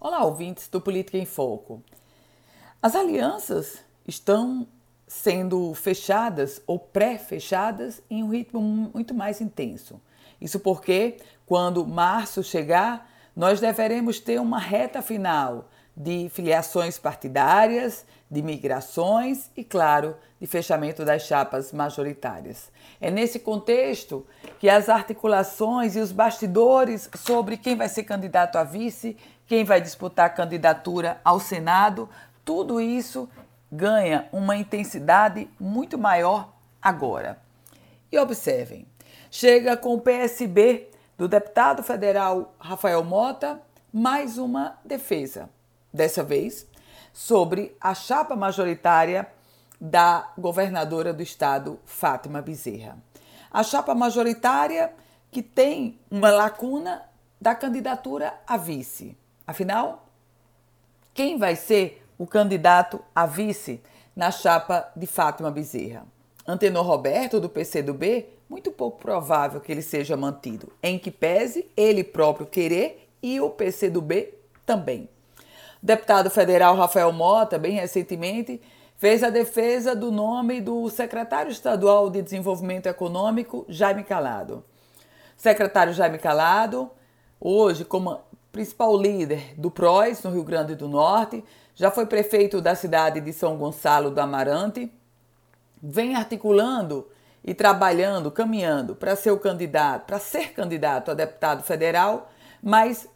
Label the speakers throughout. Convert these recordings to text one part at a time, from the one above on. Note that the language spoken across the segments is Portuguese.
Speaker 1: Olá, ouvintes do Política em Foco. As alianças estão sendo fechadas ou pré-fechadas em um ritmo muito mais intenso. Isso porque, quando março chegar, nós deveremos ter uma reta final de filiações partidárias, de migrações e, claro, de fechamento das chapas majoritárias. É nesse contexto que as articulações e os bastidores sobre quem vai ser candidato a vice, quem vai disputar a candidatura ao Senado, tudo isso ganha uma intensidade muito maior agora. E observem, chega com o PSB do deputado federal Rafael Mota mais uma defesa dessa vez, sobre a chapa majoritária da governadora do estado, Fátima Bezerra. A chapa majoritária que tem uma lacuna da candidatura a vice. Afinal, quem vai ser o candidato a vice na chapa de Fátima Bezerra? Antenor Roberto, do PCdoB, muito pouco provável que ele seja mantido, em que pese ele próprio querer e o PCdoB também. O deputado federal Rafael Mota, bem recentemente, fez a defesa do nome do secretário estadual de Desenvolvimento Econômico, Jaime Calado. Secretário Jaime Calado, hoje como principal líder do PROS no Rio Grande do Norte, já foi prefeito da cidade de São Gonçalo do Amarante, vem articulando e trabalhando, caminhando para ser o candidato, para ser candidato a deputado federal, mas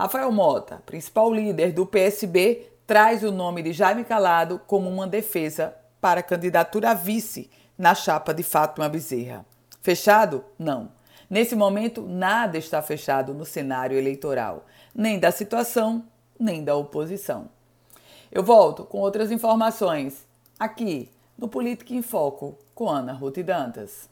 Speaker 1: Rafael Mota, principal líder do PSB, traz o nome de Jaime Calado como uma defesa para a candidatura a vice na chapa de Fátima Bezerra. Fechado? Não. Nesse momento, nada está fechado no cenário eleitoral, nem da situação, nem da oposição. Eu volto com outras informações aqui no Política em Foco com Ana Ruth Dantas.